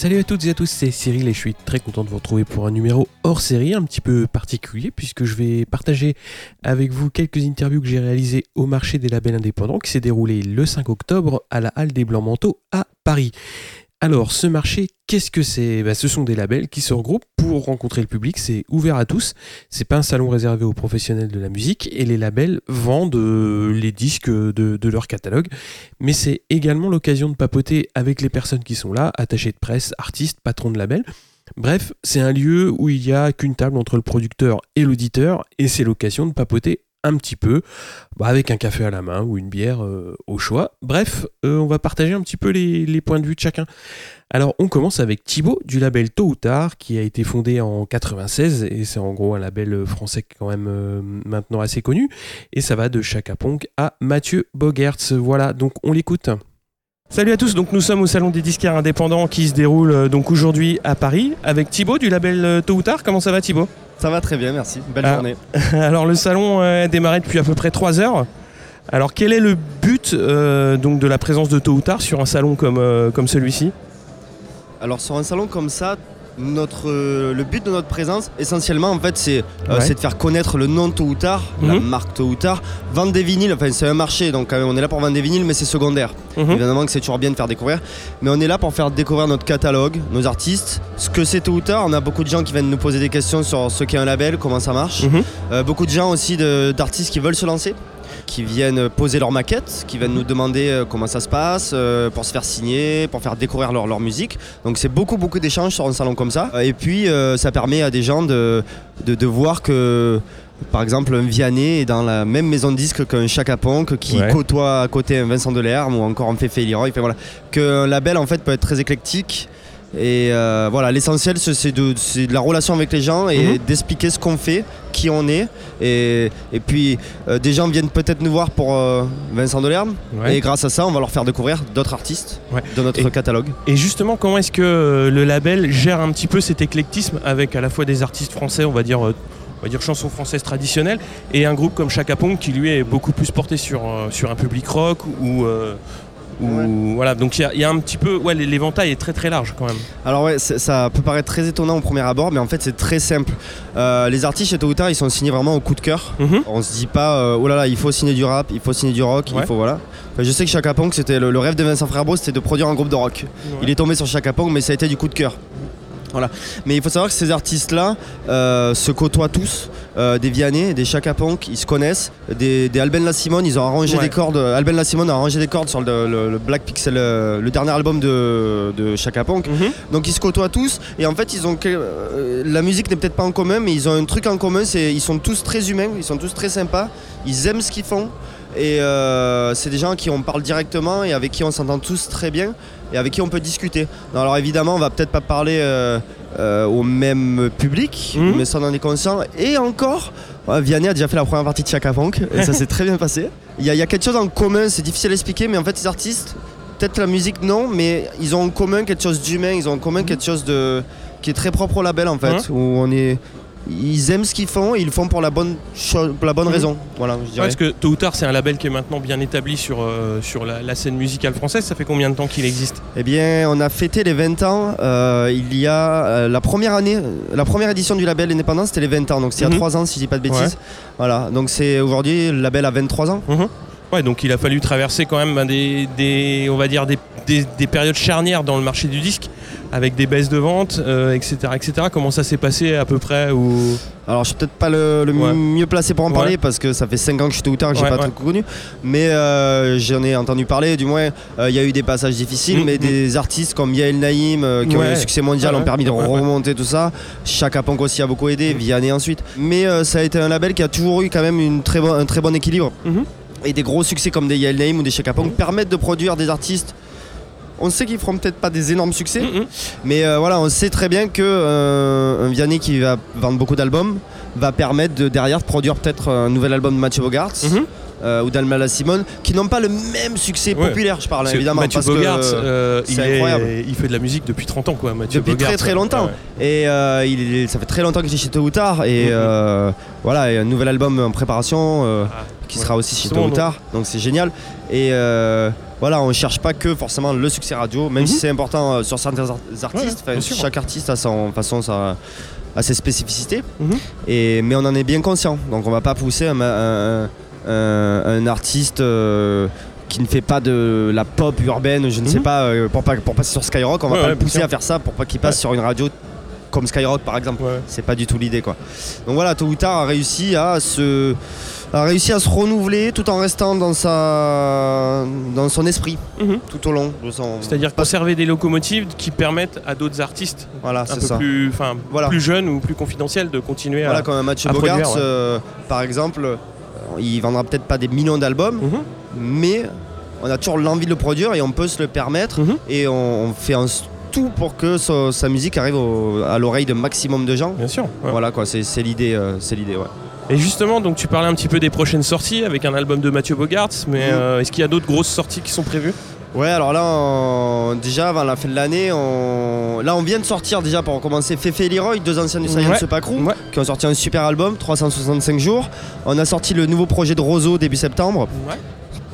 Salut à toutes et à tous, c'est Cyril et je suis très content de vous retrouver pour un numéro hors série un petit peu particulier puisque je vais partager avec vous quelques interviews que j'ai réalisées au marché des labels indépendants qui s'est déroulé le 5 octobre à la Halle des Blancs Manteaux à Paris. Alors, ce marché, qu'est-ce que c'est? Bah, Ce sont des labels qui se regroupent pour rencontrer le public. C'est ouvert à tous. C'est pas un salon réservé aux professionnels de la musique. Et les labels vendent euh, les disques de, leur catalogue. Mais c'est également l'occasion de papoter avec les personnes qui sont là, attachés de presse, artistes, patrons de labels. Bref, c'est un lieu où il n'y a qu'une table entre le producteur et l'auditeur. Et c'est l'occasion de papoter un petit peu, bah, avec un café à la main ou une bière euh, au choix. Bref, euh, on va partager un petit peu les, points de vue de chacun. Alors on commence avec Thibaut du label Tôt ou Tard qui a été fondé en 96 et c'est en gros un label français quand même euh, maintenant assez connu et ça va de Chaka Ponk à Mathieu Bogertz. Voilà, donc on l'écoute. Salut à tous, donc nous sommes au salon des disquaires indépendants qui se déroule donc aujourd'hui à Paris avec Thibaut du label Tôt ou Tard. Comment ça va Thibaut? Ça va très bien, merci. Belle ah. journée. Alors le salon a démarré depuis à peu près 3 heures. Alors quel est le but euh, donc de la présence de Tôt ou Tard sur un salon comme, euh, comme celui-ci? Alors sur un salon comme ça, notre, euh, le but de notre présence, essentiellement, en fait, c'est euh, de faire connaître le nom tôt ou tard, la mhm. marque tôt ou tard. Vendre des vinyles, enfin, c'est un marché, donc on est là pour vendre des vinyles, mais c'est secondaire. Mhm. Évidemment que c'est toujours bien de faire découvrir, mais on est là pour faire découvrir notre catalogue, nos artistes, ce que c'est tôt ou tard. On a beaucoup de gens qui viennent nous poser des questions sur ce qu'est un label, comment ça marche. Mhm. Euh, beaucoup de gens aussi d'artistes qui veulent se lancer qui viennent poser leur maquette, qui viennent nous demander euh, comment ça se passe, euh, pour se faire signer, pour faire découvrir leur, leur musique. Donc c'est beaucoup beaucoup d'échanges sur un salon comme ça. Et puis euh, ça permet à des gens de, de, voir que par exemple, un Vianney est dans la même maison de disque qu'un Chaka Ponk qui côtoie à côté un Vincent Delerme ou encore un Fefe Leroy. Voilà. Qu'un label en fait peut être très éclectique et euh, voilà, l'essentiel c'est de, de, la relation avec les gens et mhm. d'expliquer ce qu'on fait, qui on est. Et, et puis euh, des gens viennent peut-être nous voir pour euh, Vincent Delerme. Et grâce à ça, on va leur faire découvrir d'autres artistes de notre catalogue. Et justement, comment est-ce que le label gère un petit peu cet éclectisme avec à la fois des artistes français, on va dire on va dire chansons françaises traditionnelles, et un groupe comme Chaka Pong qui lui est beaucoup plus porté sur, sur un public rock ou, voilà, donc il y, a un petit peu, ouais, l'éventail est très très large quand même. Alors ouais, ça peut paraître très étonnant au premier abord, mais en fait c'est très simple. Euh, les artistes chez Tôt ils sont signés vraiment au coup de cœur. Mhm. On se dit pas, euh, oh là là, il faut signer du rap, il faut signer du rock, il faut voilà. je sais que Chaka Pong, c'était le, rêve de Vincent Frères c'était de produire un groupe de rock. Il est tombé sur Chaka Pong, mais ça a été du coup de cœur. Voilà. Mais il faut savoir que ces artistes-là euh, se côtoient tous. Euh, des Vianney, des Chaka Punk, ils se connaissent. Des, des Alben La Simone, ils ont arrangé des cordes. Alben La Simone a arrangé des cordes sur le, Black Pixel, euh, le dernier album de, de Chaka Punk. Mhm. Donc ils se côtoient tous. Et en fait, ils ont la musique n'est peut-être pas en commun, mais ils ont un truc en commun. C'est ils sont tous très humains, ils sont tous très sympas. Ils aiment ce qu'ils font. Et euh, c'est des gens qui on parle directement et avec qui on s'entend tous très bien et avec qui on peut discuter. alors évidemment, on va peut-être pas parler euh, euh, au même public, mhm. mais ça en est conscient. Et encore, Vianney a déjà fait la première partie de Chaka Punk et ça s'est très bien passé. Il y, a quelque chose en commun, c'est difficile à expliquer, mais en fait, ces artistes, peut-être la musique non, mais ils ont en commun quelque chose d'humain, ils ont en commun quelque chose de qui est très propre au label en fait, où on est ils aiment ce qu'ils font et ils le font pour la bonne, la bonne mhm. raison. Voilà, je dirais. parce que Tôt ou Tard, c'est un label qui est maintenant bien établi sur, euh, sur la, scène musicale française. Ça fait combien de temps qu'il existe? Eh bien, on a fêté les 20 ans. Euh, il y a euh, la première année, la première édition du label Indépendance, c'était les 20 ans. Donc c'est il y a 3 mhm. ans, si je dis pas de bêtises. Voilà, donc c'est aujourd'hui, le label a 23 ans. Mhm. Ouais, donc il a fallu traverser quand même ben, des, on va dire des, des, périodes charnières dans le marché du disque avec des baisses de vente, etc., euh, etc. Comment ça s'est passé à peu près ou... Alors je suis peut-être pas le, mieux placé pour en parler parce que ça fait 5 ans que je suis tout tard que j'ai pas trop connu. Mais euh, j'en ai entendu parler, du moins euh, il y a eu des passages difficiles, mm, mais mm. des artistes comme Yael Naïm qui ont eu un succès mondial ont permis de remonter tout ça. Chaka Punk aussi a beaucoup aidé. Vianney ensuite. Mais ça a été un label qui a toujours eu quand même une très un très bon équilibre. Mm-hmm. Et des gros succès comme des Yale Name ou des Chaka Pong permettent de produire des artistes. On sait qu'ils feront peut-être pas des énormes succès, mais euh, voilà, on sait très bien que euh, un Vianney qui va vendre beaucoup d'albums va permettre de, derrière de produire peut-être un nouvel album de Mathieu Bogart Mhm. euh, ou d'Almala Simone qui n'ont pas le même succès Ouais. populaire, je parle que évidemment. Mathieu parce que, Bogart, euh, il, c'est est- il fait de la musique depuis 30 ans, quoi. Mathieu depuis Bogart, très très longtemps. ouais. Et il est- ça fait très longtemps qu'il est chez Tôt ou Tard. Et Mhm. euh, voilà, et un nouvel album en préparation Ah, qui ouais. sera aussi chez Tôt ou Tard. Donc c'est génial. Et euh, voilà, on cherche pas que forcément le succès radio, même Mhm. si c'est important euh, sur certains ar- artistes. Ouais, chaque artiste a son façon, sa, a ses spécificités. Mhm. Et, mais on en est bien conscient. Donc on va pas pousser un, un- un- un artiste. euh, qui ne fait pas de la pop urbaine, je ne sais Mhm. pas, pour, pas, pour passer sur Skyrock, on va Ouais, pas ouais, le pousser à faire ça pour pas qu'il passe Ouais. sur une radio comme Skyrock par exemple. C'est pas du tout l'idée quoi. Donc voilà, tôt ou tard a réussi à se a réussi à se renouveler tout en restant dans sa dans son esprit Mhm. tout au long de son C'est-à-dire conserver des locomotives qui permettent à d'autres artistes voilà, un c'est peu ça. plus, enfin, Voilà. plus jeunes ou plus confidentiels de continuer Voilà à. comme un match à Bogart produire, ouais. euh, par exemple, euh, il vendra peut-être pas des millions d'albums, Mhm. mais on a toujours l'envie de le produire et on peut se le permettre Mhm. et on, on fait un tout pour que sa, sa musique arrive au- à l'oreille de maximum de gens. Bien sûr. ouais. Voilà quoi, c'est c'est l'idée, euh, c'est l'idée, ouais. Et justement, donc tu parlais un petit peu des prochaines sorties avec un album de Mathieu Bogart, mais Mhm. euh, est-ce qu'il y a d'autres grosses sorties qui sont prévues? Ouais, alors là, on- déjà avant la fin de l'année, on... là on vient de sortir déjà pour commencer Fefe et Leroy, deux anciens du Science Ouais. Ouais. qui ont sorti un super album, 365 jours. On a sorti le nouveau projet de Roseau début septembre, Ouais.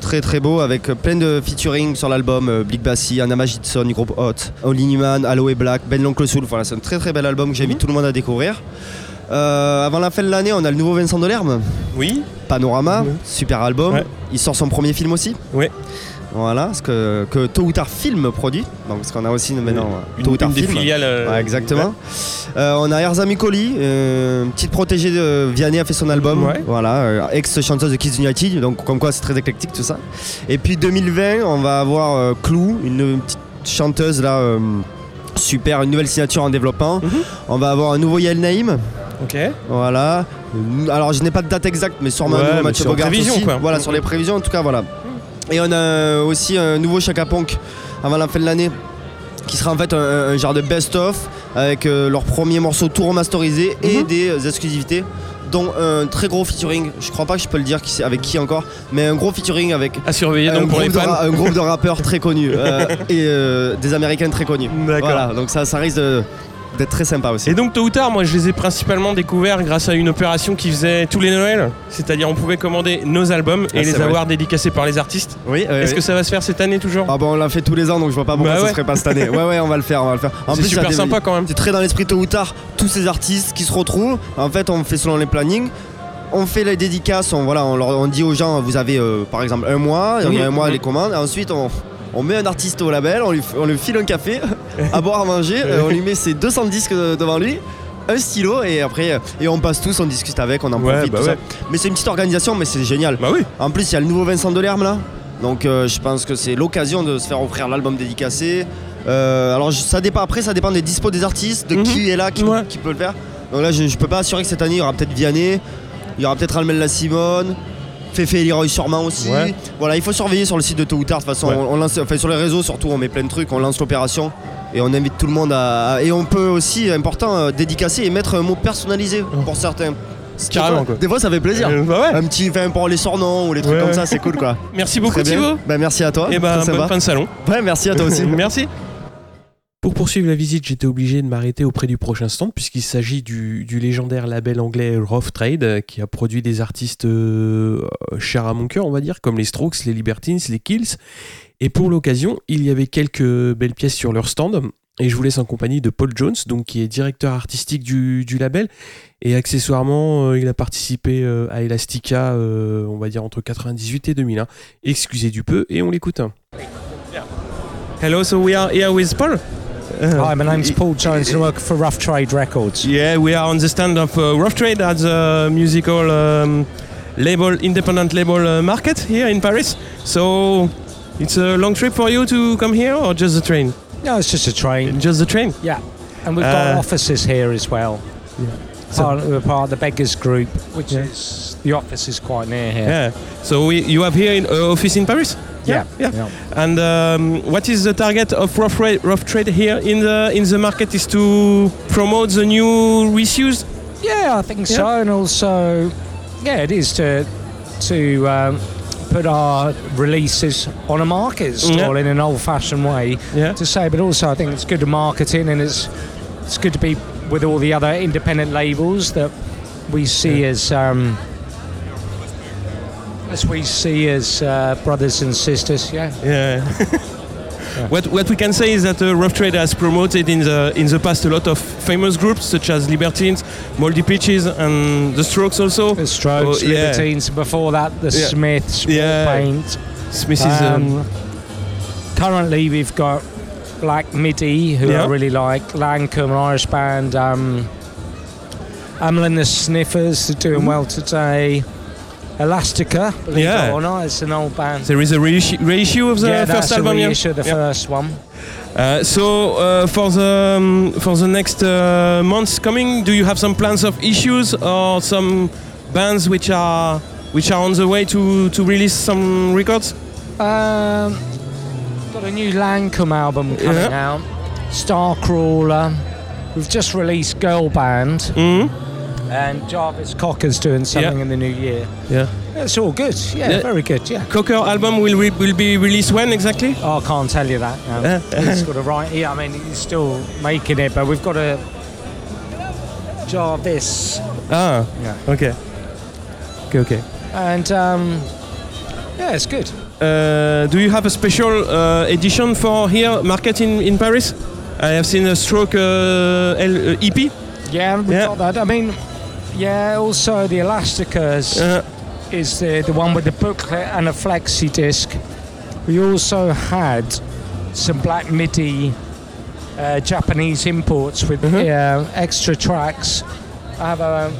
très très beau, avec plein de featuring sur l'album, euh, Blick Bassi, Anna Magidson du groupe Hot, Oli Newman, Aloe Black, Ben l'Oncle Soul, voilà, c'est un très très bel album que j'invite Mhm. tout le monde à découvrir. Euh, avant la fin de l'année, on a le nouveau Vincent Delerme, Oui. Panorama, super album. Ouais. Il sort son premier film aussi. Ouais. Voilà, ce que, que Tôt ou Tard Film produit. Donc, parce qu'on a aussi maintenant Une, Tôt ou Tard une des Film. filiales. euh, Ouais, exactement. Euh, on a Erza Micoli, euh, une petite protégée de Vianney a fait son album. Voilà, euh, ex-chanteuse de Kids United, donc comme quoi c'est très éclectique tout ça. Et puis 2020, on va avoir Clou, une petite chanteuse là. Super, une nouvelle signature en développement. Mhm. On va avoir un nouveau Yael Naïm. Ok. Voilà. Euh, Alors je n'ai pas de date exacte, mais sûrement un nouveau Mathieu en Bogart prévision, aussi. quoi. Voilà, sur les prévisions en tout cas, voilà. Et on a aussi un nouveau Chaka Punk avant la fin de l'année, qui sera en fait un, un genre de best-of avec euh, leur premier morceau tout remasterisé et Mhm. des euh, exclusivités, dont un très gros featuring. Je crois pas que je peux le dire qui c'est- avec qui encore, mais un gros featuring avec À surveiller un les groupe, de fans. ra- un groupe de rappeurs très connus euh, et euh, des Américains très connus. D'accord. Voilà, donc ça, ça risque de- d'être très sympa aussi. Et donc tôt ou tard, moi je les ai principalement découverts grâce à une opération qui faisait tous les Noëls. C'est-à-dire on pouvait commander nos albums et Ah, les vrai. avoir dédicacés par les artistes. oui, euh, Est-ce que ça va se faire cette année toujours? Ah bon, on l'a fait tous les ans, donc je vois pas pourquoi Bah ça ouais. serait pas cette année. Ouais, ouais, on va le faire, on va le faire. En C'est super des- sympa quand même. C'est très dans l'esprit tôt ou tard, tous ces artistes qui se retrouvent. En fait, on fait selon les plannings. On fait les dédicaces, on, voilà, on, leur, on dit aux gens, vous avez euh, par exemple un mois, il y a un mois les commandes, et ensuite on, on met un artiste au label, on lui, on lui file un café, à boire, à manger, euh, on lui met ses 200 disques euh, devant lui, un stylo, et après, euh, et on passe tous, on discute avec, on en Ouais, profite, bah tout ouais. ça. Mais c'est une petite organisation, mais c'est génial. Bah oui. En plus, il y a le nouveau Vincent Delerme là. Donc euh, je pense que c'est l'occasion de se faire offrir l'album dédicacé. Euh, alors ça dépend après, ça dépend des dispos des artistes, de Mhm. qui est là, qui, Ouais. qui peut le faire. Donc là, je, je peux pas assurer que cette année il y aura peut-être Vianney, il y aura peut-être Almel La Simone, Fefe et Leroy sûrement aussi. Ouais. Voilà, il faut surveiller sur le site de Tôt ou Tard. De toute façon, Ouais. on, on lance, enfin, sur les réseaux surtout, on met plein de trucs, on lance l'opération et on invite tout le monde à. à- et on peut aussi, important, euh, dédicacer et mettre un mot personnalisé pour certains. Carrément, des fois- quoi. Des fois, ça fait plaisir. Euh, bah ouais. Un petit, enfin, pour les surnoms ou les trucs Ouais. comme ça, c'est cool quoi. Merci beaucoup. Thibaut. Bah, merci à toi. Et bah Très bonne fin de salon. Ouais, merci à toi aussi. Merci. Pour poursuivre la visite, j'étais obligé de m'arrêter auprès du prochain stand puisqu'il s'agit du, légendaire label anglais Rough Trade euh, qui a produit des artistes euh, chers à mon cœur, on va dire, comme les Strokes, les Libertines, les Kills. Et pour l'occasion, il y avait quelques belles pièces sur leur stand. Et je vous laisse en compagnie de Paul Jones, donc qui est directeur artistique du, label. Et accessoirement, euh, il a participé à Elastica, on va dire entre 98 et 2001. Excusez du peu, et on l'écoute. Hello, so we are here with Paul. Hi, my name's Paul Jones and I work for Rough Trade Records. Yeah, we are on the stand of uh, Rough Trade at the musical um, label, independent label uh, market here in Paris. So it's a long trip for you to come here, or just the train? No, it's just a train. Just the train. Yeah. And we've got Uh, offices here as well. part, we're part of the Beggars Group, which is the office is quite near here. Yeah. So we, you have here an uh, office in Paris. Yeah, Yeah. yeah. And um, what is the target of rough trade, rough trade here in the in the market? Is to promote the new reissues. Yeah, I think Yeah. so, and also, yeah, it is to to um, put our releases on a market stall Yeah. in an old-fashioned way Yeah. to say. But also, I think it's good to marketing, and it's it's good to be with all the other independent labels that we see as. Um, as we see as uh, brothers and sisters, yeah. Yeah. What, what we can say is that uh, Rough Trade has promoted in the in the past a lot of famous groups such as Libertines, Moldy Peaches, and The Strokes also. The Strokes, Oh, yeah. Libertines, before that, the Yeah. Smiths, Yeah. Paint. Smith is um, Um, currently, we've got Black Midi, who Yeah. I really like, Lancome, an Irish band, um, Amelin the Sniffers, they're doing well today. Elastica, believe Yeah. it or not, it's an old band. there is a reissue, reissue of the yeah, first that's a album. yeah? reissue, the Yeah. first one. Uh, so uh, for the um, for the next uh, months coming, do you have some plans of issues or some bands which are which are on the way to to release some records? Um, got a new Lancome album coming Yeah. out, Starcrawler. We've just released Girl Band, hmm and Jarvis Cocker's doing something Yeah. in the new year. Yeah. It's all good. Yeah, Yeah. very good. Yeah. Cocker album will re- will be released when exactly? Oh, I can't tell you that. No. Yeah. he's got to write. Yeah, I mean, he's still making it, but we've got a Jarvis, Ah, Yeah. okay. Okay, okay. and um, yeah, it's good. Uh, do you have a special uh, edition for here market in, in Paris? I have seen a stroke uh, L- uh, EP. Yeah, we've Yeah. got that. I mean, yeah. Also, the Elasticas Uh, is the the one with the booklet and a flexi disc. We also had some Black MIDI uh, Japanese imports with Mhm. uh, extra tracks. I have a.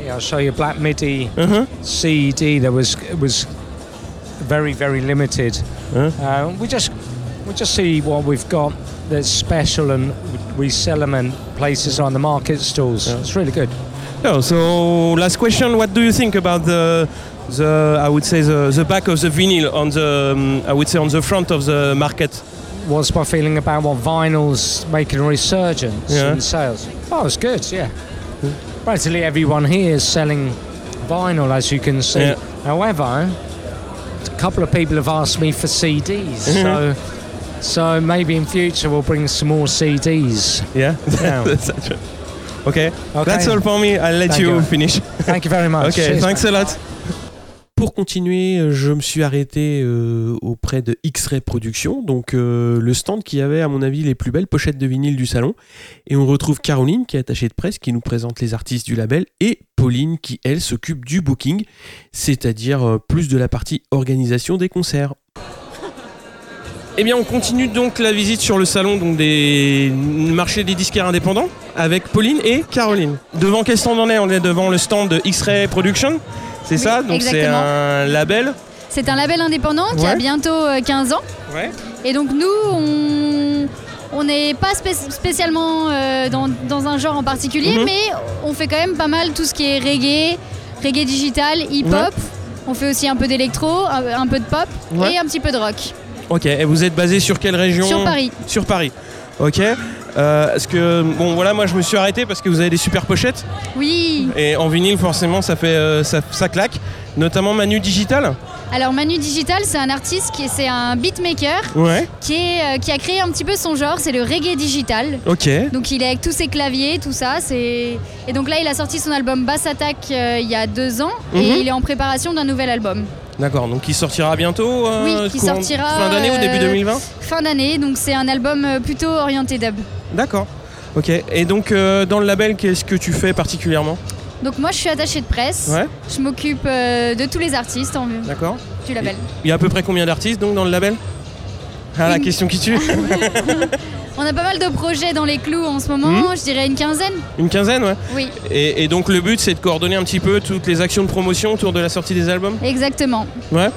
Yeah, I'll show you Black MIDI uh-huh. CD that was was very very limited. Huh? Uh, we just we just see what we've got that's special and we sell them in places on the market stalls. Yeah. It's really good. No, so last question: What do you think about the the I would say the, the back of the vinyl on the um, I would say on the front of the market? What's my feeling about what vinyl's making a resurgence Yeah. in sales? Oh, it's good. Yeah, practically everyone here is selling vinyl, as you can see. Yeah. However, a couple of people have asked me for CDs, Mm-hmm. so so maybe in future we'll bring some more CDs. Yeah. Yeah. That's it. Okay. Okay. That's all for me. I'll let Thank you you. finish. Thank you very much. okay. Cheers, Thanks a lot. Pour continuer, je me suis arrêté euh, auprès de X-Ray Productions, donc euh, le stand qui avait, à mon avis, les plus belles pochettes de vinyle du salon. Et on retrouve Caroline, qui est attachée de presse, qui nous présente les artistes du label, et Pauline, qui, elle, s'occupe du booking, c'est-à-dire euh, plus de la partie organisation des concerts. Eh bien, on continue donc la visite sur le salon donc des marchés des disquaires indépendants avec Pauline et Caroline. Devant quel stand on est? On est devant le stand de X-Ray Production, c'est Oui, ça? Donc c'est un label. C'est un label indépendant qui Ouais. a bientôt euh, 15 ans. Ouais. Et donc nous, on on n'est pas spé- spécialement euh, dans, dans un genre en particulier, Mhm. mais on fait quand même pas mal tout ce qui est reggae, reggae digital, hip-hop. On fait aussi un peu d'électro, un, un peu de pop Ouais. et un petit peu de rock. Ok. Et vous êtes basé sur quelle région Sur Paris. Sur Paris. Ok. Euh, Est-ce que bon voilà, moi je me suis arrêté parce que vous avez des super pochettes Oui. et en vinyle forcément ça fait euh, ça, ça claque. Notamment Manu Digital. Alors Manu Digital, c'est un artiste qui est, c'est un beatmaker Ouais. qui, est, euh, qui a créé un petit peu son genre, c'est le reggae digital. Ok. Donc il est avec tous ses claviers, tout ça. C'est et donc là il a sorti son album Bass Attack il y a deux ans Mhm. et il est en préparation d'un nouvel album D'accord. Donc il sortira bientôt. euh, Oui, qui courant- sortira, fin d'année ou début euh, 2020. fin d'année. Donc c'est un album euh, plutôt orienté dub. D'accord. Ok. Et donc euh, dans le label, qu'est-ce que tu fais particulièrement Donc moi je suis attachée de presse. Ouais. Je m'occupe euh, de tous les artistes en, D'accord. du label. Il y a à peu près combien d'artistes donc dans le label? Ah la question qui tue. On a pas mal de projets dans les clous en ce moment. Mhm. Je dirais une quinzaine. Une quinzaine, ouais. Oui, Et, et donc le but c'est de coordonner un petit peu toutes les actions de promotion autour de la sortie des albums. exactement. Ouais.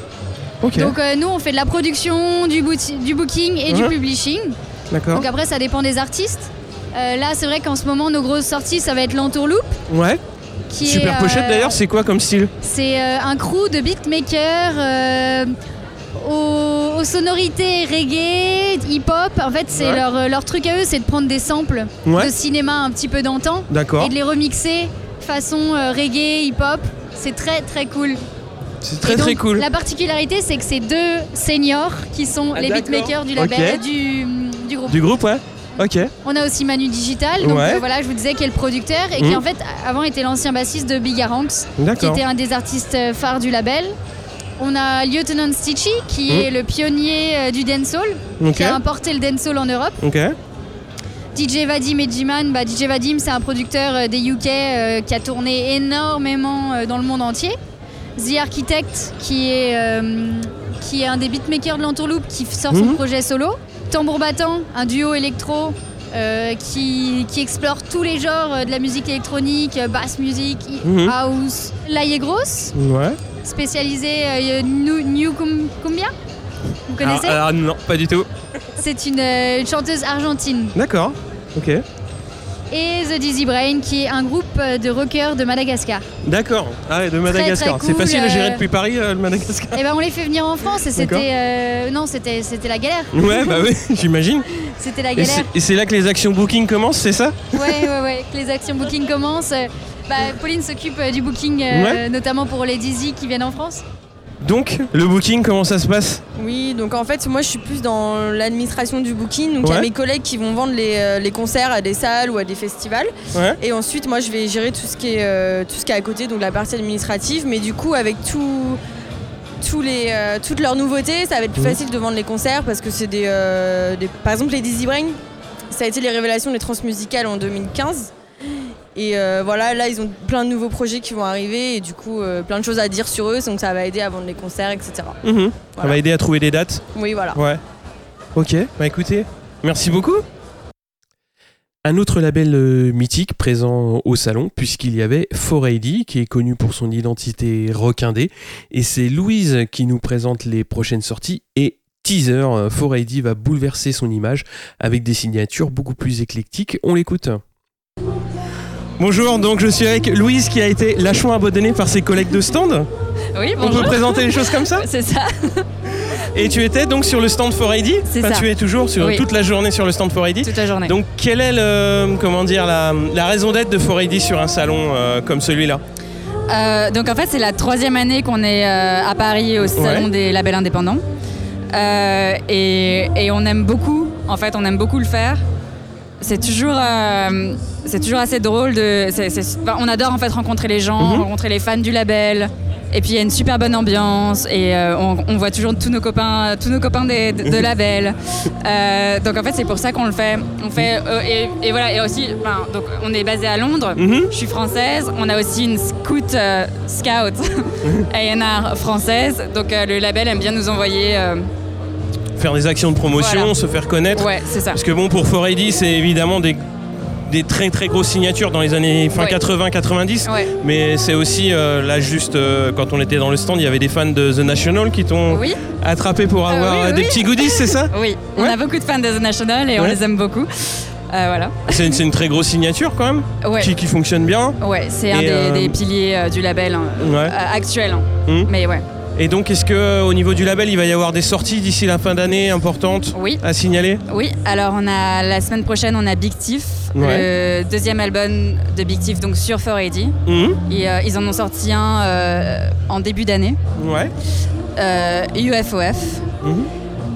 Ok. Donc euh, nous on fait de la production, du, booking et du publishing. D'accord. Donc après ça dépend des artistes. Euh, là, c'est vrai qu'en ce moment, nos grosses sorties, ça va être l'Entourloop. Ouais. Qui Super est, pochette euh, d'ailleurs, c'est quoi comme style? C'est euh, un crew de beatmakers aux, aux sonorités reggae, hip-hop. En fait, c'est Ouais. leur, euh, leur truc à eux, c'est de prendre des samples Ouais. de cinéma un petit peu d'antan et de les remixer façon euh, reggae, hip-hop. C'est très très cool. C'est très donc, très cool. La particularité, c'est que c'est deux seniors qui sont Ah, les beatmakers du, label, euh, du, du groupe. Du groupe, ouais. Ok. On a aussi Manu Digital, donc Ouais. euh, voilà, je vous disais qui est le producteur et qui en fait avant était l'ancien bassiste de Big Aranx, qui était un des artistes phares du label. On a Lieutenant Stitchy, qui Mhm. est le pionnier euh, du dancehall, qui a importé le dancehall en Europe. DJ Vadim et Jiman, bah, DJ Vadim c'est un producteur euh, des UK euh, qui a tourné énormément dans le monde entier. The Architect qui est, qui est un des beatmakers de l'Entourloop qui sort son Mhm. projet solo. Tambour battant, un duo électro euh, qui, qui explore tous les genres euh, de la musique électronique, euh, bass music, Mhm. house. Laïe Grosse, Ouais. Spécialisé euh, New, New Cum- Cumbia? Vous connaissez? alors, alors, non, pas du tout. C'est une, euh, une chanteuse argentine. D'accord. Ok. et The Dizzy Brain, qui est un groupe euh, de rockers de Madagascar. D'accord. Ah, ouais, de Madagascar. C'est cool, facile à gérer euh, depuis Paris, euh, le Madagascar. Et ben on les fait venir en France et c'était euh, non c'était la galère. Ouais, bah oui, j'imagine. C'était la galère. c'est- Et c'est là que les actions booking commencent, c'est ça? Ouais ouais ouais. Que les actions booking commencent. Bah, Pauline s'occupe euh, du booking, euh, Ouais. notamment pour les Dizzy qui viennent en France. Donc, le booking, comment ça se passe? Oui, donc en fait, moi je suis plus dans l'administration du booking. Donc il y Ouais. a mes collègues qui vont vendre les, euh, les concerts à des salles ou à des festivals. Ouais. Et ensuite, moi je vais gérer tout ce qui est, euh, tout ce qui est à côté, donc la partie administrative. Mais du coup, avec tout. Tous les, euh, toutes leurs nouveautés, ça va être plus Mhm. facile de vendre les concerts parce que c'est des, euh, des- Par exemple, les Dizzy Brain, ça a été les révélations des transmusicales en 2015. Et euh, voilà, là, ils ont plein de nouveaux projets qui vont arriver et du coup, euh, plein de choses à dire sur eux, donc ça va aider à vendre les concerts, etc. Mhm. Ça va aider à trouver des dates? Oui, voilà. Ouais. Ok, bah écoutez, merci beaucoup. Un autre label euh, mythique présent au salon, puisqu'il y avait 4AD, qui est connu pour son identité rock indé, et c'est Louise qui nous présente les prochaines sorties, et teaser, euh, 4AD va bouleverser son image avec des signatures beaucoup plus éclectiques. On l'écoute. Bonjour, donc je suis avec Louise qui a été lâchement abandonnée par ses collègues de stand. Oui, On peut présenter les choses comme ça C'est ça. Et tu étais donc sur le stand 4AD C'est Enfin, ça. Tu es toujours sur Oui. toute la journée sur le stand 4AD Toute la journée. Donc quelle est le, comment dire, la, la raison d'être de 4AD sur un salon euh, comme celui-là Euh, donc en fait, c'est la troisième année qu'on est euh, à Paris au salon Ouais. des labels indépendants. Euh, et, et on aime beaucoup, en fait, on aime beaucoup le faire. C'est toujours, euh, c'est toujours assez drôle de. on adore en fait rencontrer les gens, Mhm. rencontrer les fans du label. Et puis il y a une super bonne ambiance et euh, on, on voit toujours tous nos copains, tous nos copains des- de, de label. Euh, donc en fait c'est pour ça qu'on le fait. On fait et, et voilà et aussi, donc on est basé à Londres. Mhm. Je suis française. On a aussi une scout scout A&R française. Donc le label aime bien nous envoyer. Faire des actions de promotion, Voilà. se faire connaître ouais, c'est ça. Parce que bon, pour 4AD, c'est évidemment des, des très très grosses signatures dans les années fin Ouais. 80-90. Ouais. Mais c'est aussi, euh, là juste euh, quand on était dans le stand, il y avait des fans de The National qui t'ont Oui, attrapé pour Euh, avoir oui, euh, des oui. petits goodies, c'est ça oui. On a beaucoup de fans de The National et on les aime beaucoup. Voilà. C'est une, une très grosse signature quand même, Ouais. qui, qui fonctionne bien. Ouais, c'est un des, des piliers du label hein, actuel. hein. Mhm. Mais ouais. Et donc, est-ce que euh, au niveau du label, il va y avoir des sorties d'ici la fin d'année importantes Oui. à signaler? Oui, alors on a la semaine prochaine on a Big Tiff, le deuxième album de Big Tiff donc sur 4AD. Mhm. Et, euh, ils en ont sorti un euh, en début d'année, Ouais. euh, UFOF. Mhm.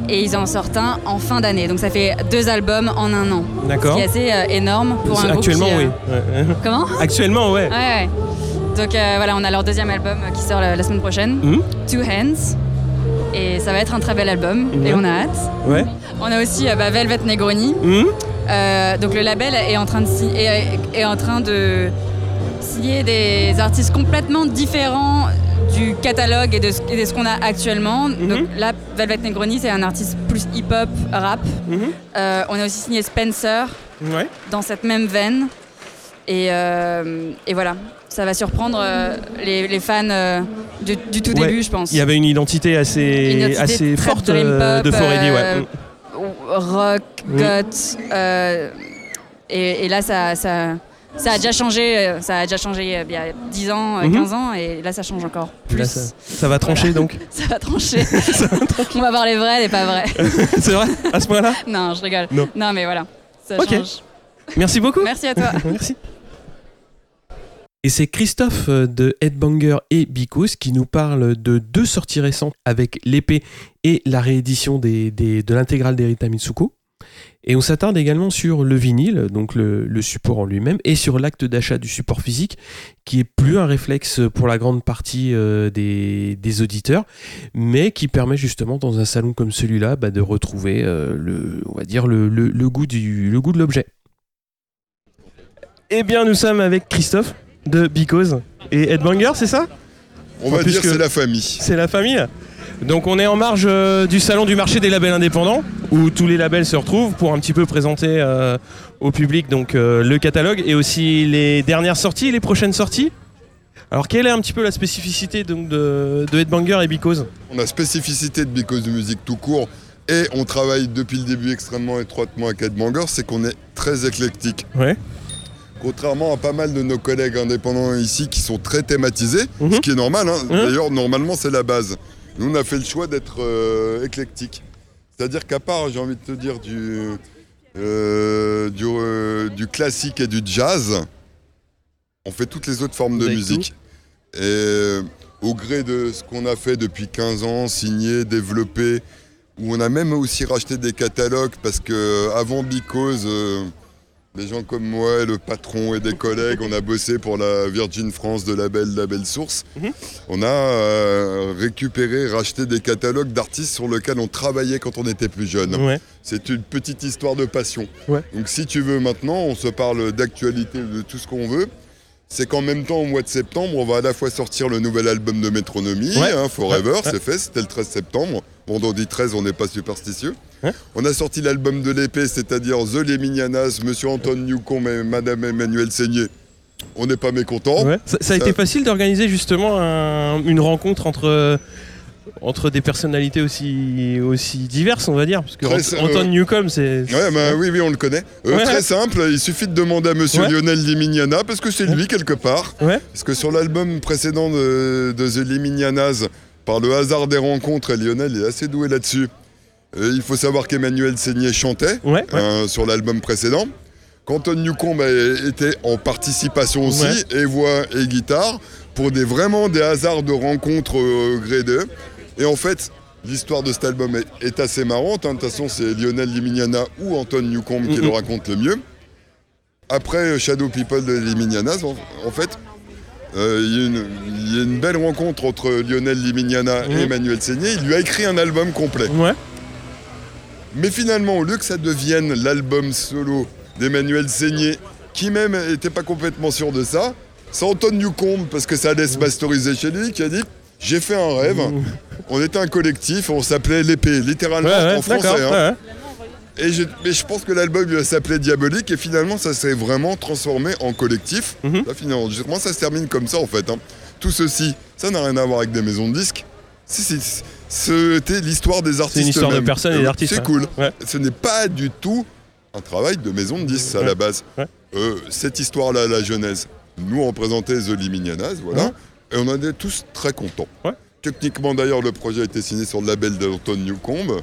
Et ils en sortent un en fin d'année. Donc ça fait deux albums en un an. D'accord. qui est assez euh, énorme pour un groupe Actuellement, qui, euh, oui. Ouais. Comment? Actuellement, ouais. Ouais, ouais. Donc euh, voilà, on a leur deuxième album euh, qui sort la, la semaine prochaine, Mhm. Two Hands. Et ça va être un très bel album et on a hâte. Ouais. On a aussi euh, bah, Velvet Negroni. Mhm. Euh, donc le label est en train de, si- est, est en train de signer des artistes complètement différents du catalogue et de ce, et de ce qu'on a actuellement. Mhm. Donc là, Velvet Negroni, c'est un artiste plus hip-hop, rap. Mhm. Euh, on a aussi signé Spencer Ouais. dans cette même veine. Et, et voilà, ça va surprendre euh, les, les fans euh, du, du tout Ouais. début, je pense. Il y avait une identité assez, Une identité assez très forte euh, pop, de 4AD, ouais. Rock, Mm. goth, euh, Et, là, ça, ça, ça, a déjà changé. Ça a déjà changé il y a 10 ans, 15 mhm. ans, et là, ça change encore plus. ça, va trancher donc Ça va trancher. On va voir les vrais, les pas vrais. C'est vrai À ce point-là? Non, je rigole. Non. mais voilà. Ça change. Merci beaucoup. Merci à toi. Merci. Et c'est Christophe euh, de Headbanger et Bicos qui nous parle de deux sorties récentes avec l'épée et la réédition de l'intégrale d'Erita Mitsuko. Et on s'attarde également sur le vinyle, donc le, support en lui-même, et sur l'acte d'achat du support physique, qui est plus un réflexe pour la grande partie euh, des, auditeurs, mais qui permet justement dans un salon comme celui-là bah, de retrouver euh, on va dire le, goût du, le goût de l'objet. Eh bien, nous sommes avec Christophe de Because et Headbanger, c'est ça? On va dire que c'est la famille. C'est la famille donc on est en marge euh, du salon du marché des labels indépendants où tous les labels se retrouvent pour un petit peu présenter euh, au public donc euh, le catalogue et aussi les dernières sorties, les prochaines sorties. Alors quelle est un petit peu la spécificité donc, de, Headbanger et Because? La spécificité de Because de musique tout court et on travaille depuis le début extrêmement étroitement avec Headbanger, c'est qu'on est très éclectique. Ouais. Contrairement à pas mal de nos collègues indépendants ici qui sont très thématisés, ce mhm. qui est normal, hein. mhm. d'ailleurs normalement c'est la base. Nous on a fait le choix d'être euh, éclectique. C'est-à-dire qu'à part, j'ai envie de te dire, du, euh, euh, du, classique et du jazz, on fait toutes les autres formes de musique. Et au gré de ce qu'on a fait depuis 15 ans, signé, développé, où on a même aussi racheté des catalogues parce que avant Because, des gens comme moi, le patron et des collègues, on a bossé pour la Virgin France de la belle, la belle source. Mhm. On a euh, récupéré, racheté des catalogues d'artistes sur lesquels on travaillait quand on était plus jeune. C'est une petite histoire de passion. Donc si tu veux maintenant, on se parle d'actualité, de tout ce qu'on veut c'est qu'en même temps, au mois de septembre, on va à la fois sortir le nouvel album de Métronomie, hein, Forever, c'est fait, c'était le 13 septembre. Vendredi 13, on n'est pas superstitieux. On a sorti l'album de l'épée, c'est-à-dire The Leminianas, Monsieur Anton Newcomb et Madame Emmanuel Seigné. On n'est pas mécontent. Ça, a été facile d'organiser justement une rencontre entre entre des personnalités aussi, aussi diverses, on va dire. Parce que Anton euh, Newcomb, c'est. Ouais, bah, oui, oui, on le connaît. Euh, très simple, il suffit de demander à monsieur Lionel Liminiana, parce que c'est lui quelque part. Parce que sur l'album précédent de, The Liminianas, par le hasard des rencontres, et Lionel est assez doué là-dessus. Euh, il faut savoir qu'Emmanuel Seigné chantait sur l'album précédent. Qu'Anton Newcomb était en participation aussi, et voix et guitare, pour des, vraiment des hasards de rencontres gré d'eux. Et en fait, l'histoire de cet album est, assez marrante. Hein. De toute façon, c'est Lionel Liminiana ou Anton Newcomb qui le raconte le mieux. Après Shadow People de Liminiana, en, fait, euh, il y, a une belle rencontre entre Lionel Liminiana et Emmanuel Seigné. Il lui a écrit un album complet. Mais finalement, au lieu que ça devienne l'album solo d'Emmanuel Seigné, qui même n'était pas complètement sûr de ça, c'est Anton Newcomb, parce que ça allait se masteriser chez lui, qui a dit j'ai fait un rêve. On était un collectif, on s'appelait l'épée, littéralement en français. Hein. Et je, mais je pense que l'album s'appelait Diabolique et finalement ça s'est vraiment transformé en collectif. Mhm. finalement, ça se termine comme ça en fait. Hein. Tout ceci, ça n'a rien à voir avec des maisons de disques. C'était l'histoire des artistes. C'est une histoire de personnes et d'artistes. C'est cool. Ce n'est pas du tout un travail de maison de disques à la base. Euh, cette histoire-là, la genèse, nous représentait The Liminianas, voilà. Et on en est tous très contents. Techniquement d'ailleurs, le projet a été signé sur le label d'Anton Newcomb.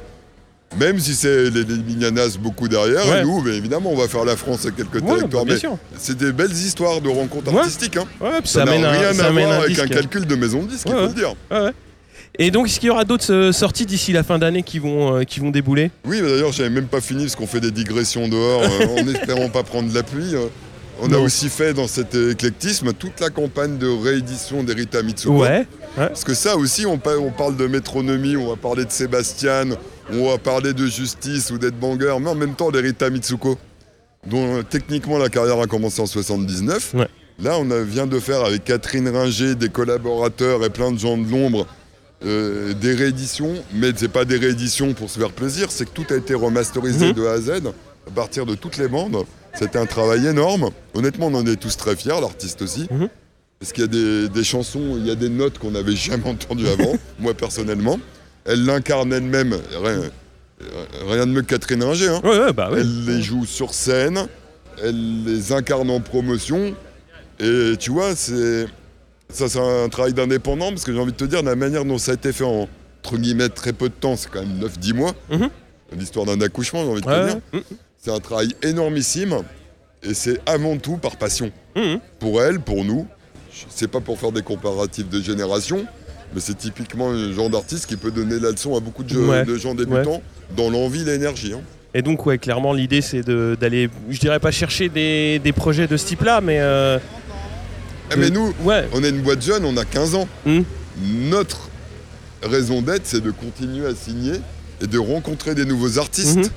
Même si c'est les, les beaucoup derrière, nous, mais évidemment, on va faire la France avec quelques territoires. Bah, c'est des belles histoires de rencontres artistiques. Hein. ça n'a rien à voir avec un calcul de maison de disque, il faut le dire. Et donc, est-ce qu'il y aura d'autres euh, sorties d'ici la fin d'année qui vont, euh, qui vont débouler? Oui, bah, d'ailleurs, j'avais même pas fini parce qu'on fait des digressions dehors euh, en espérant pas prendre la pluie. On a aussi fait dans cet éclectisme toute la campagne de réédition d'Erita Mitsuko. Ouais, Parce que ça aussi, on, parle de métronomie, on va parler de Sébastien, on va parler de justice ou d'être banger, mais en même temps d'Erita Mitsuko, dont techniquement la carrière a commencé en 79. Là, on vient de faire avec Catherine Ringer, des collaborateurs et plein de gens de l'ombre, euh, des rééditions, mais ce n'est pas des rééditions pour se faire plaisir, c'est que tout a été remasterisé mhm. de A à Z, à partir de toutes les bandes. C'était un travail énorme. Honnêtement, on en est tous très fiers, l'artiste aussi. Mhm. Parce qu'il y a des, chansons, il y a des notes qu'on n'avait jamais entendues avant, moi personnellement. Elle l'incarne elle-même, rien, de mieux que Catherine Ringer. Hein. Bah Elle les joue sur scène, elle les incarne en promotion. Et tu vois, c'est ça c'est un travail d'indépendant parce que j'ai envie de te dire, la manière dont ça a été fait en entre guillemets très peu de temps, c'est quand même 9-10 mois, Mhm. l'histoire d'un accouchement, j'ai envie de Ouais, te dire. ouais. C'est un travail énormissime et c'est avant tout par passion. Mhm. Pour elle, pour nous, c'est pas pour faire des comparatifs de génération, mais c'est typiquement un genre d'artiste qui peut donner la leçon à beaucoup de, jeux- Ouais. de gens débutants dans l'envie l'énergie. hein. Et donc, ouais, clairement, l'idée, c'est d'aller, je dirais pas chercher des, des projets de ce type-là, mais. euh, de- mais nous, Ouais. on est une boîte jeune, on a 15 ans. Mhm. Notre raison d'être, c'est de continuer à signer et de rencontrer des nouveaux artistes. Mhm.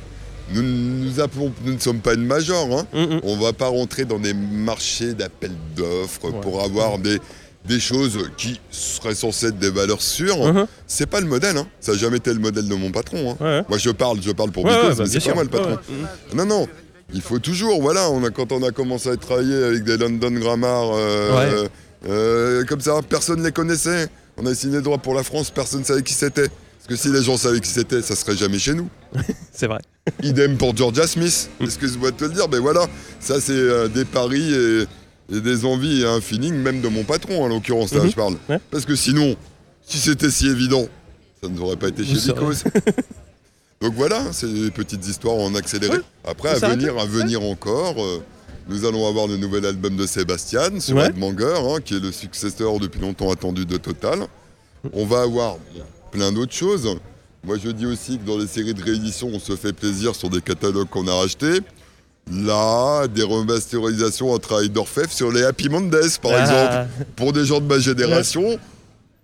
Nous, nous, appelons- nous ne sommes pas une major. hein. Mhm. On va pas rentrer dans des marchés d'appels d'offres Ouais. pour avoir des, des choses qui seraient censées être des valeurs sûres. Mhm. C'est pas le modèle. hein. Ça n'a jamais été le modèle de mon patron. hein. Ouais. Moi, je parle, je parle pour Ouais, Because, bah, mais c'est pas moi le patron. Non, non. Il faut toujours, voilà, on a, quand on a commencé à travailler avec des London Grammar, euh, euh, comme ça, personne ne les connaissait. On a signé le droit pour la France, personne ne savait qui c'était. Parce que si les gens savaient qui c'était, ça serait jamais chez nous. C'est vrai. Idem pour Georgia Smith. Excuse-moi de te le dire, mais voilà, ça c'est euh, des paris et, et des envies et un feeling, même de mon patron en l'occurrence, là Mhm. je parle. Ouais. Parce que sinon, si c'était si évident, ça ne aurait pas été chez. Lycos. Donc voilà, c'est des petites histoires en accéléré. Ouais. Après, à venir, à venir encore, euh, nous allons avoir le nouvel album de Sébastien sur Ouais. Headbanger, hein, qui est le successeur depuis longtemps attendu de Total. On va avoir plein d'autres choses. Moi, je dis aussi que dans les séries de réédition, on se fait plaisir sur des catalogues qu'on a rachetés. Là, des remasterisations en travail d'orfèvre sur les Happy Mondays, par Ah, exemple. Pour des gens de ma génération,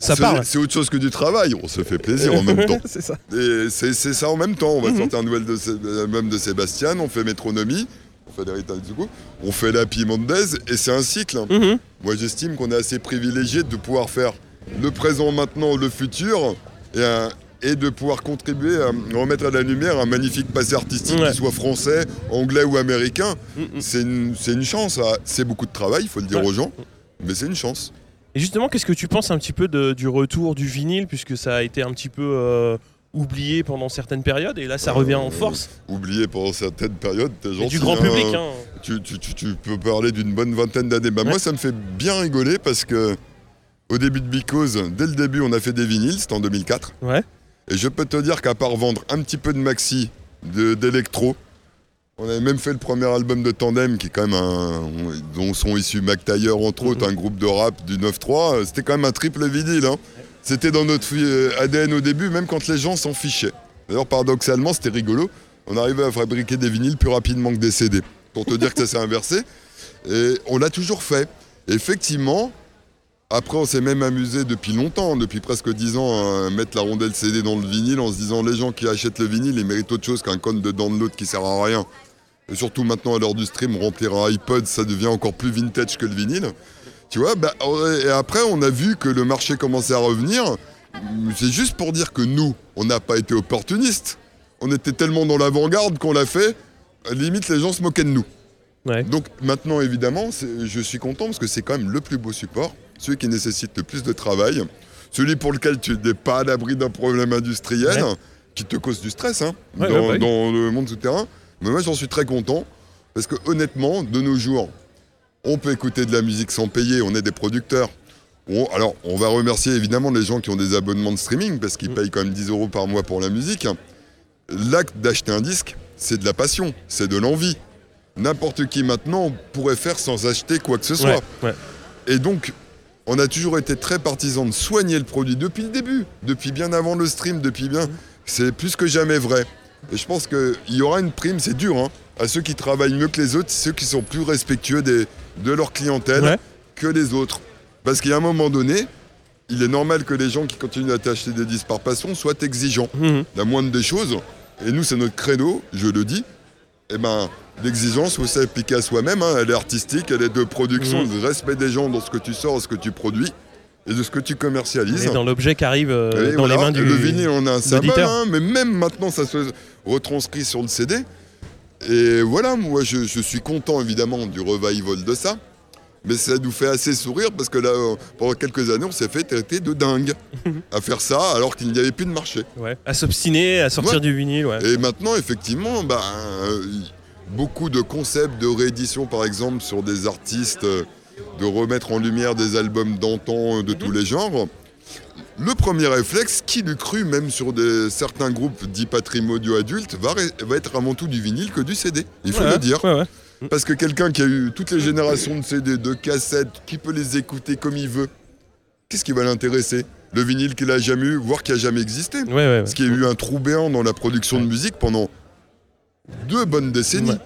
Ça c'est- parle. c'est autre chose que du travail. On se fait plaisir en même temps. c'est ça. C'est ça en même temps. On va Mhm. sortir un nouvel de Sé- album de Sébastien, on fait Métronomie, on fait l'héritage du coup, on fait la Mendez, et c'est un cycle. Mhm. Moi j'estime qu'on est assez privilégié de pouvoir faire le présent maintenant, le futur, et, un- et de pouvoir contribuer à remettre à la lumière un magnifique passé artistique, Ouais. qu'il soit français, anglais ou américain. C'est une, c'est une chance. ah, C'est beaucoup de travail, il faut le dire Ouais. aux gens, mais c'est une chance. Et justement, qu'est-ce que tu penses un petit peu de- du retour du vinyle, puisque ça a été un petit peu euh, oublié pendant certaines périodes, et là ça revient en Euh, force? Oublié pendant certaines périodes, t'es Et gentil. du grand hein. public. Hein. tu, tu- tu- tu peux parler d'une bonne vingtaine d'années. Bah, Ouais. Moi, ça me fait bien rigoler parce que au début de Because, dès le début, on a fait des vinyles, c'était en 2004. Ouais. Et je peux te dire qu'à part vendre un petit peu de maxi, de- d'électro, on avait même fait le premier album de Tandem, qui est quand même un. dont sont issus Mac Taylor, entre autres, un groupe de rap du 9-3. euh, C'était quand même un triple vinyle. hein. C'était dans notre euh, ADN au début, même quand les gens s'en fichaient. D'ailleurs, paradoxalement, c'était rigolo. On arrivait à fabriquer des vinyles plus rapidement que des CD. Pour te dire que ça s'est inversé. Et on l'a toujours fait. Effectivement, après, on s'est même amusé depuis longtemps, depuis presque 10 ans, à mettre la rondelle CD dans le vinyle en se disant les gens qui achètent le vinyle, ils méritent autre chose qu'un cône de download qui sert à rien. Surtout maintenant, à l'heure du stream, remplir un iPod, ça devient encore plus vintage que le vinyle. Tu vois, bah, et après, on a vu que le marché commençait à revenir. C'est juste pour dire que nous, on n'a pas été opportunistes. On était tellement dans l'avant-garde qu'on l'a fait, limite les gens se moquaient de nous. Ouais. Donc maintenant, évidemment, je suis content parce que c'est quand même le plus beau support, celui qui nécessite le plus de travail, celui pour lequel tu n'es pas à l'abri d'un problème industriel Ouais. qui te cause du stress hein, Ouais, dans, bah dans le monde souterrain. Mais moi, j'en suis très content parce que honnêtement, de nos jours, on peut écouter de la musique sans payer, on est des producteurs. On- alors, on va remercier évidemment les gens qui ont des abonnements de streaming parce qu'ils Mm. payent quand même 10 euros par mois pour la musique. L'acte d'acheter un disque, c'est de la passion, c'est de l'envie. N'importe qui maintenant pourrait faire sans acheter quoi que ce soit. Ouais, ouais. Et donc, on a toujours été très partisans de soigner le produit depuis le début, depuis bien avant le stream, depuis bien. C'est plus que jamais vrai. Et je pense qu'il y aura une prime, c'est dur, hein, à ceux qui travaillent mieux que les autres, ceux qui sont plus respectueux des, de leur clientèle Ouais. que les autres. Parce qu'à un moment donné, il est normal que les gens qui continuent à t'acheter des disques par passion soient exigeants. Mhm. La moindre des choses, et nous c'est notre créneau, je le dis, eh ben, l'exigence faut s'appliquer à soi-même, hein. elle est artistique, elle est de production, de respect des gens dans ce que tu sors, ce que tu produis, et de ce que tu commercialises. Et dans l'objet qui arrive euh, dans voilà, les mains du. Le vinyle, on a un symbole, l'auditeur. hein, mais même maintenant, ça se retranscrit sur le CD. Et voilà, moi, je, je suis content, évidemment, du revival de ça. Mais ça nous fait assez sourire parce que là, euh, pendant quelques années, on s'est fait traiter de dingue à faire ça alors qu'il n'y avait plus de marché. Ouais. À s'obstiner, à sortir Ouais. du vinyle, ouais. Et maintenant, effectivement, bah, euh, beaucoup de concepts de réédition, par exemple, sur des artistes, de remettre en lumière des albums d'antan de tous les genres. Le premier réflexe, qui l'eût cru, même sur des, certains groupes dits patrimoniaux adultes, va, va, être avant tout du vinyle que du CD. Il faut le dire. Parce que quelqu'un qui a eu toutes les générations de CD, de cassettes, qui peut les écouter comme il veut, qu'est-ce qui va l'intéresser? Le vinyle qu'il a jamais eu, voire qui a jamais existé. Parce qu'il y a eu un trou béant dans la production de musique pendant deux bonnes décennies.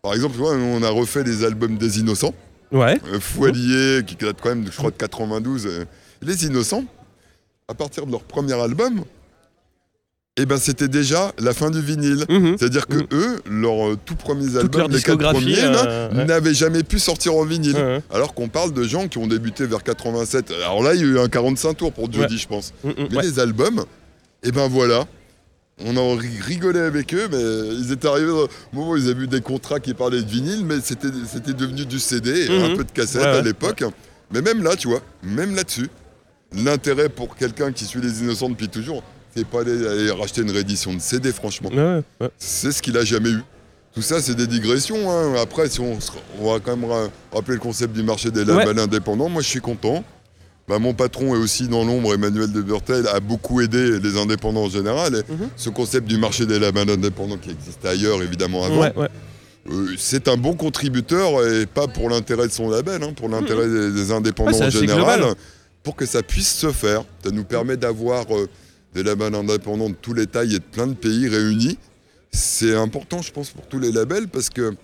Par exemple, on a refait les albums des Innocents. Ouais. Euh, Foualier, qui date quand même, je crois, de 92. Euh, les Innocents, à partir de leur premier album, eh ben c'était déjà la fin du vinyle. Mhm. C'est-à-dire que mhm. eux, leurs euh, tout premiers albums, les quatre premiers, euh, n'avaient jamais pu sortir en vinyle. Alors qu'on parle de gens qui ont débuté vers 87. Alors là, il y a eu un 45 tours pour Jody, je pense. Mhm, mais les albums, eh ben voilà. On en rigolait avec eux, mais ils étaient arrivés au moment où ils avaient vu des contrats qui parlaient de vinyle, mais c'était devenu du CD et un peu de cassette à l'époque. Mais même là, tu vois, même là-dessus, l'intérêt pour quelqu'un qui suit les innocents depuis toujours, c'est pas aller, racheter une réédition de CD, franchement. C'est ce qu'il a jamais eu. Tout ça, c'est des digressions. Hein. Après, si on, va quand même rappeler le concept du marché des labels indépendants, moi je suis content. Bah, mon patron est aussi dans l'ombre, Emmanuel de Burtel, a beaucoup aidé les indépendants en général. Mhm. Ce concept du marché des labels indépendants qui existait ailleurs, évidemment, avant. Euh, c'est un bon contributeur et pas pour l'intérêt de son label, hein, pour l'intérêt mhm. des, indépendants en général pour que ça puisse se faire. Ça nous permet d'avoir euh, des labels indépendants de tous les tailles et de plein de pays réunis. C'est important, je pense, pour tous les labels parce que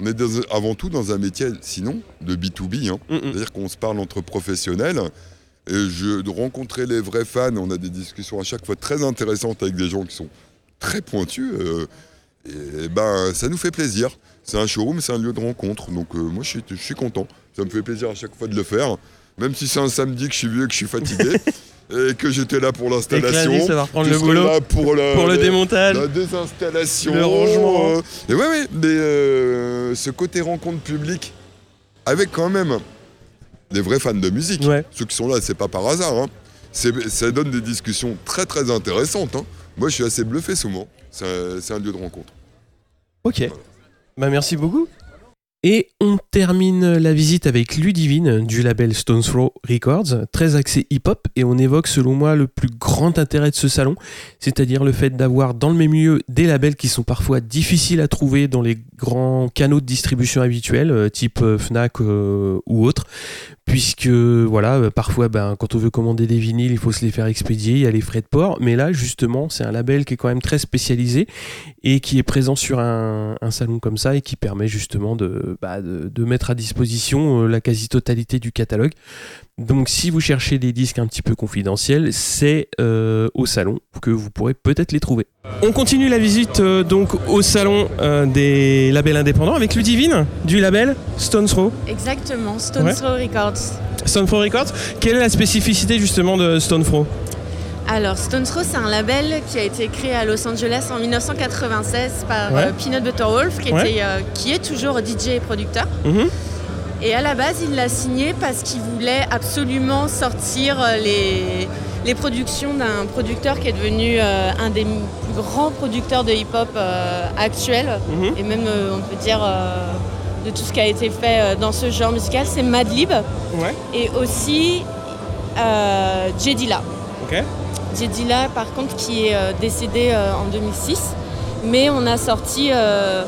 on est avant tout dans un métier, sinon, de B2B. Hein. C'est-à-dire qu'on se parle entre professionnels. Et je, de rencontrer les vrais fans, on a des discussions à chaque fois très intéressantes avec des gens qui sont très pointus. Euh, et, ben, ça nous fait plaisir. C'est un showroom, c'est un lieu de rencontre. Donc euh, moi, je suis, je suis content. Ça me fait plaisir à chaque fois de le faire. Même si c'est un samedi que je suis vieux, que je suis fatigué. et que j'étais là pour l'installation. ça va reprendre le boulot. pour, le démontage. La désinstallation. Le rangement. Euh, et ouais, ouais, mais euh, ce côté rencontre publique, avec quand même des vrais fans de musique. Ceux qui sont là, c'est pas par hasard. Hein. Ça donne des discussions très très intéressantes. Hein. Moi, je suis assez bluffé souvent. C'est un, lieu de rencontre. Ok. Bah, merci beaucoup. Et on termine la visite avec Ludivine du label Stones Throw Records, très axé hip-hop, et on évoque selon moi le plus grand intérêt de ce salon, c'est-à-dire le fait d'avoir dans le même lieu des labels qui sont parfois difficiles à trouver dans les grands canaux de distribution habituels, euh, type euh, Fnac euh, ou autre, puisque voilà, parfois ben, quand on veut commander des vinyles, il faut se les faire expédier, il y a les frais de port, mais là justement c'est un label qui est quand même très spécialisé et qui est présent sur un, salon comme ça et qui permet justement de, bah, de, mettre à disposition euh, la quasi-totalité du catalogue. Donc si vous cherchez des disques un petit peu confidentiels, c'est euh, au salon que vous pourrez peut-être les trouver. On continue la visite euh, donc au salon euh, des labels indépendants avec Ludivine du label Stone Throw. Exactement, Stone Throw Records. Stone Throw Records. Quelle est la spécificité justement de Stone Throw alors, Stone Throw, c'est un label qui a été créé à Los Angeles en 1996 par Peanut Butter Wolf, qui, était, qui est toujours DJ et producteur. Mhm. Et à la base, il l'a signé parce qu'il voulait absolument sortir euh, les, les productions d'un producteur qui est devenu euh, un des plus grands producteurs de hip-hop euh, actuels, mhm. et même, on peut dire, de tout ce qui a été fait dans ce genre musical, c'est Madlib. Ouais. Et aussi euh, Jedila. Okay. Jedila, par contre, qui est décédé en 2006. Mais on a sorti un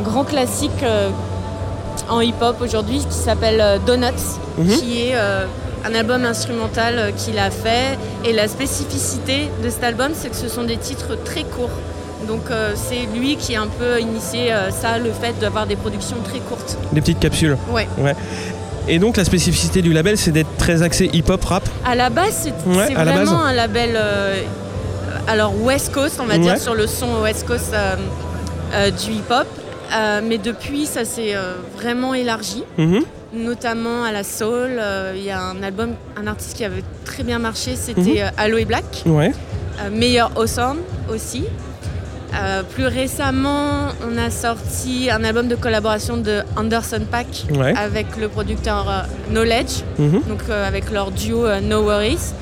grand classique en hip-hop aujourd'hui qui s'appelle euh, Donuts, mhm. qui est euh, un album instrumental euh, qu'il a fait. Et la spécificité de cet album, c'est que ce sont des titres très courts. Donc c'est lui qui a un peu initié ça, le fait d'avoir des productions très courtes. Des petites capsules. Ouais. ouais. Et donc la spécificité du label, c'est d'être très axé hip-hop, rap À la base, c'est vraiment un label, alors West Coast, on va dire, sur le son West Coast du hip-hop. Euh, mais depuis, ça s'est euh, vraiment élargi, mhm. notamment à la soul. Euh, il y a un album, un artiste qui avait très bien marché, c'était mhm. Aloe Black. Ouais. Meilleur Awesome aussi. Plus récemment, on a sorti un album de collaboration de Anderson Pack avec le producteur Knowledge, mhm. donc avec leur duo No Worries.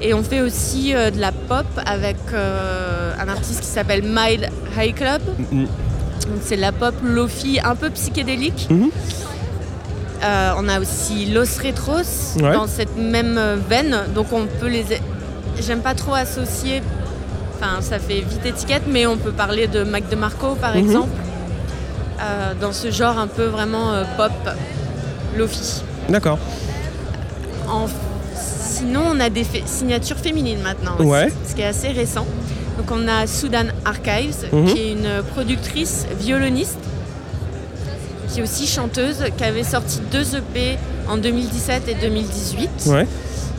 Et on fait aussi de la pop avec un artiste qui s'appelle Mild High Club C'est la pop lofi un peu psychédélique. Mhm. Euh, on a aussi Los Retros dans cette même veine. Donc on peut les. J'aime pas trop associer. Enfin, ça fait vite étiquette, mais on peut parler de Mac DeMarco par mhm. exemple. Euh, dans ce genre un peu vraiment euh, pop, lofi. D'accord. Sinon, on a des signatures féminines maintenant, aussi, ce qui est assez récent. Donc on a Sudan Archives, mhm. qui est une productrice violoniste qui est aussi chanteuse, qui avait sorti deux EP en 2017 et 2018,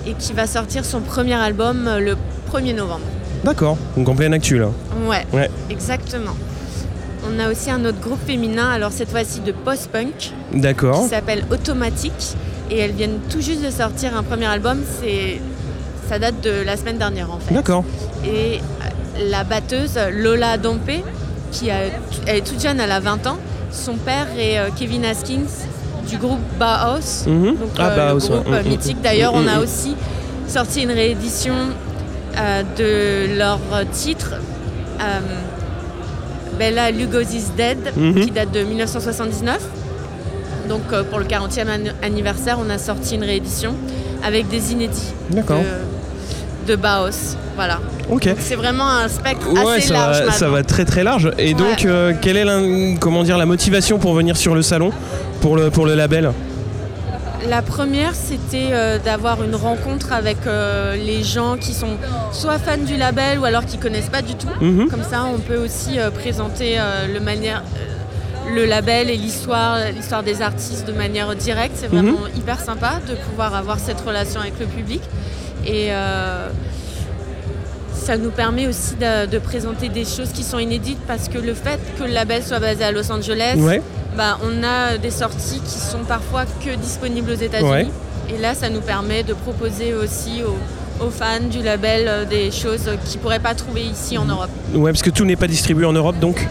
et qui va sortir son premier album euh, le 1er novembre. D'accord, donc en pleine actu là. Ouais, ouais. exactement. On a aussi un autre groupe féminin, alors cette fois-ci de post-punk. D'accord. Qui s'appelle Automatique. Et elles viennent tout juste de sortir un premier album. C'est, ça date de la semaine dernière en fait. D'accord. Et euh, la batteuse Lola Dompé, qui elle est toute jeune, elle a 20 ans, son père est euh, Kevin Haskins du groupe Bauhaus, mhm. donc ah, euh, le groupe mhm. mythique. D'ailleurs, on a mhm. aussi sorti une réédition de leur titre. Bella Lugosi's Dead, qui date de 1979. Donc pour le 40e anniversaire, on a sorti une réédition avec des inédits de, de Bauhaus. Voilà. Ok. C'est vraiment un spectre assez large. Va, ça va très très large. Et donc, euh, quelle est la, comment dire, la motivation pour venir sur le salon, pour le, pour le label? La première, c'était euh, d'avoir une rencontre avec euh, les gens qui sont soit fans du label ou alors qui connaissent pas du tout. Mhm. Comme ça, on peut aussi présenter le, manière, le label et l'histoire, l'histoire des artistes de manière directe. C'est vraiment mhm. hyper sympa de pouvoir avoir cette relation avec le public. Et ça nous permet aussi de, présenter des choses qui sont inédites parce que le fait que le label soit basé à Los Angeles, bah, on a des sorties qui sont parfois que disponibles aux États-Unis. Et là, ça nous permet de proposer aussi aux, fans du label euh, des choses qu'ils ne pourraient pas trouver ici en Europe. Ouais, parce que tout n'est pas distribué en Europe, donc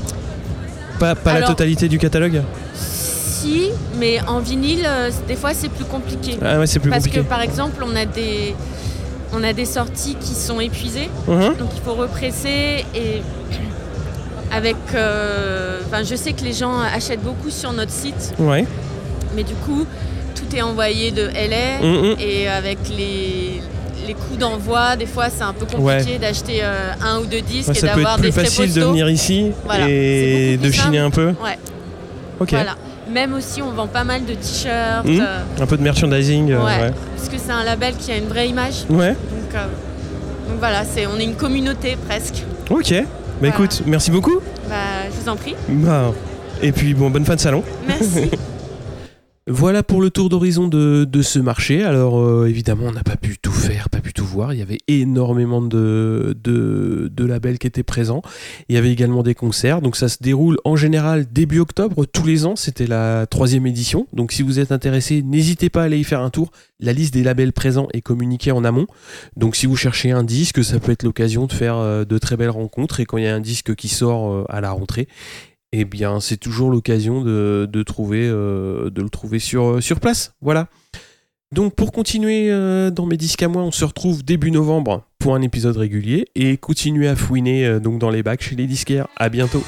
pas, pas la totalité du catalogue Si, mais en vinyle, euh, des fois, c'est plus compliqué. Ah ouais, c'est plus parce compliqué. Parce que, par exemple, on a des on a des sorties qui sont épuisées, uh-huh. donc il faut represser et avec. Euh, je sais que les gens achètent beaucoup sur notre site, ouais. mais du coup, tout est envoyé de LA et avec les, les coûts d'envoi, des fois c'est un peu compliqué d'acheter euh, un ou deux disques et d'avoir des frais facile de venir ici et de chiner un peu. Ouais. Ok. Voilà. Même aussi, on vend pas mal de t-shirts. Hmm. Euh, un peu de merchandising. Euh, ouais, Parce que c'est un label qui a une vraie image. Ouais. Donc, donc voilà, c'est, on est une communauté presque. Ok. Bah écoute, merci beaucoup. Bah, je vous en prie. Bah, et puis bon, bonne fin de salon. Merci. Voilà pour le tour d'horizon de, ce marché. Alors euh, évidemment, on n'a pas pu tout faire, pas pu tout voir. Il y avait énormément de, labels qui étaient présents. Il y avait également des concerts. Donc ça se déroule en général début octobre, tous les ans. C'était la troisième édition. Donc si vous êtes intéressé, n'hésitez pas à aller y faire un tour. La liste des labels présents est communiquée en amont. Donc si vous cherchez un disque, ça peut être l'occasion de faire euh, de très belles rencontres. Et quand il y a un disque qui sort euh, à la rentrée, eh bien c'est toujours l'occasion de, euh, le trouver sur, sur place. Voilà. Donc pour continuer euh, dans mes disques à moi, on se retrouve début novembre pour un épisode régulier et continuer à fouiner euh, donc dans les bacs chez les disquaires. À bientôt.